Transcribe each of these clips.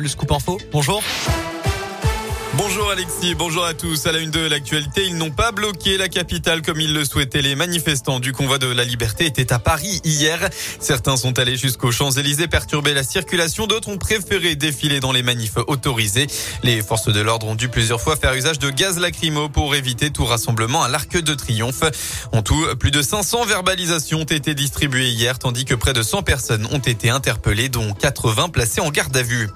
le scoop info. Bonjour. Bonjour Alexis, bonjour à tous. À la une de l'actualité, ils n'ont pas bloqué la capitale comme ils le souhaitaient. Les manifestants du convoi de la liberté étaient à Paris hier. Certains sont allés jusqu'aux Champs-Élysées perturber la circulation. D'autres ont préféré défiler dans les manifs autorisés. Les forces de l'ordre ont dû plusieurs fois faire usage de gaz lacrymo pour éviter tout rassemblement à l'Arc de Triomphe. En tout, plus de 500 verbalisations ont été distribuées hier, tandis que près de 100 personnes ont été interpellées, dont 80 placées en garde à vue.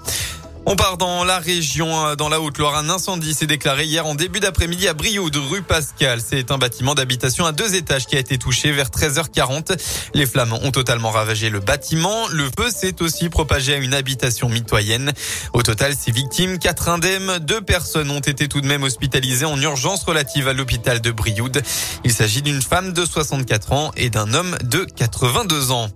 On part dans la région, euh, dans la Haute-Loire. Un incendie s'est déclaré hier en début d'après-midi à Brioude, rue Pascal. C'est un bâtiment d'habitation à deux étages qui a été touché vers 13h40. Les flammes ont totalement ravagé le bâtiment. Le feu s'est aussi propagé à une habitation mitoyenne. Au total, six victimes, quatre indemnes. Deux personnes ont été tout de même hospitalisées en urgence relative à l'hôpital de Brioude. Il s'agit d'une femme de 64 ans et d'un homme de 82 ans.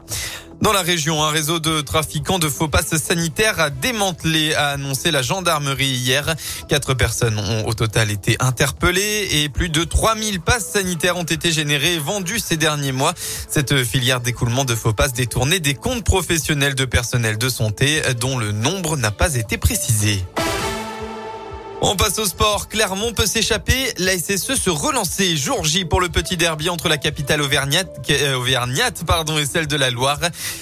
Dans la région, un réseau de trafiquants de faux passes sanitaires a démantelé, a annoncé la gendarmerie hier. Quatre personnes ont au total été interpellées et plus de 3000 passes sanitaires ont été générées et vendues ces derniers mois. Cette filière d'écoulement de faux passes détournait des comptes professionnels de personnel de santé dont le nombre n'a pas été précisé. On passe au sport. Clermont peut s'échapper. La SSE se relancer. Jour J pour le petit derby entre la capitale auvergnate, euh, auvergnate pardon, et celle de la Loire.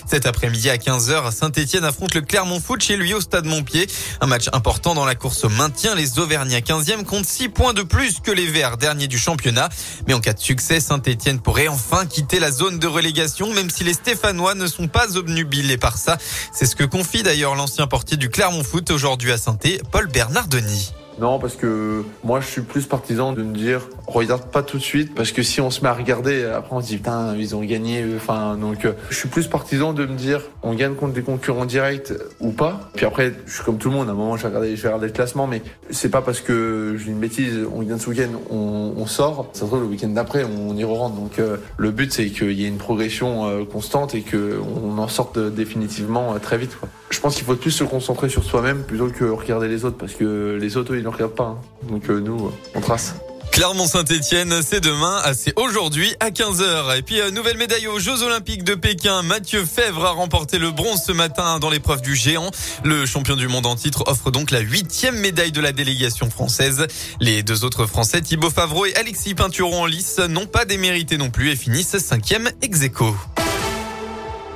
Cet après-midi à 15h, Saint-Etienne affronte le Clermont Foot chez lui au stade Montpied. Un match important dans la course au maintien. Les Auvergnats 15e comptent 6 points de plus que les Verts, derniers du championnat. Mais en cas de succès, Saint-Etienne pourrait enfin quitter la zone de relégation, même si les Stéphanois ne sont pas obnubilés par ça. C'est ce que confie d'ailleurs l'ancien portier du Clermont Foot aujourd'hui à saint Paul Bernardoni. Non, parce que moi, je suis plus partisan de me dire, regarde pas tout de suite, parce que si on se met à regarder, après on se dit, putain, ils ont gagné. Enfin, donc, euh, je suis plus partisan de me dire, on gagne contre des concurrents directs ou pas. Puis après, je suis comme tout le monde. À un moment, je vais regarder, je le classement, mais c'est pas parce que je dis une bêtise, on gagne ce week-end, on, sort. Ça se trouve le week-end d'après, on y re rentre. Donc, euh, le but, c'est qu'il y ait une progression euh, constante et que on en sorte définitivement très vite. Je pense qu'il faut plus se concentrer sur soi-même plutôt que regarder les autres, parce que les autres, ils ne regardent pas. Hein. Donc euh, nous, on trace. Clermont-Saint-Etienne, c'est demain, ah, c'est aujourd'hui à 15h. Et puis, euh, nouvelle médaille aux Jeux Olympiques de Pékin. Mathieu Fèvre a remporté le bronze ce matin dans l'épreuve du géant. Le champion du monde en titre offre donc la huitième médaille de la délégation française. Les deux autres Français, Thibaut Favreau et Alexis Peinturon en lice, n'ont pas démérité non plus et finissent cinquième ex aequo.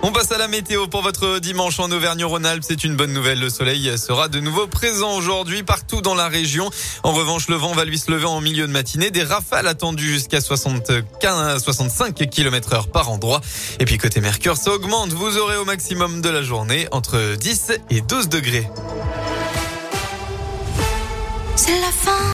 On passe à la météo pour votre dimanche en Auvergne-Rhône-Alpes. C'est une bonne nouvelle. Le soleil sera de nouveau présent aujourd'hui partout dans la région. En revanche, le vent va lui se lever en milieu de matinée. Des rafales attendues jusqu'à 75, 65 km heure par endroit. Et puis côté Mercure, ça augmente. Vous aurez au maximum de la journée entre 10 et 12 degrés. C'est la fin.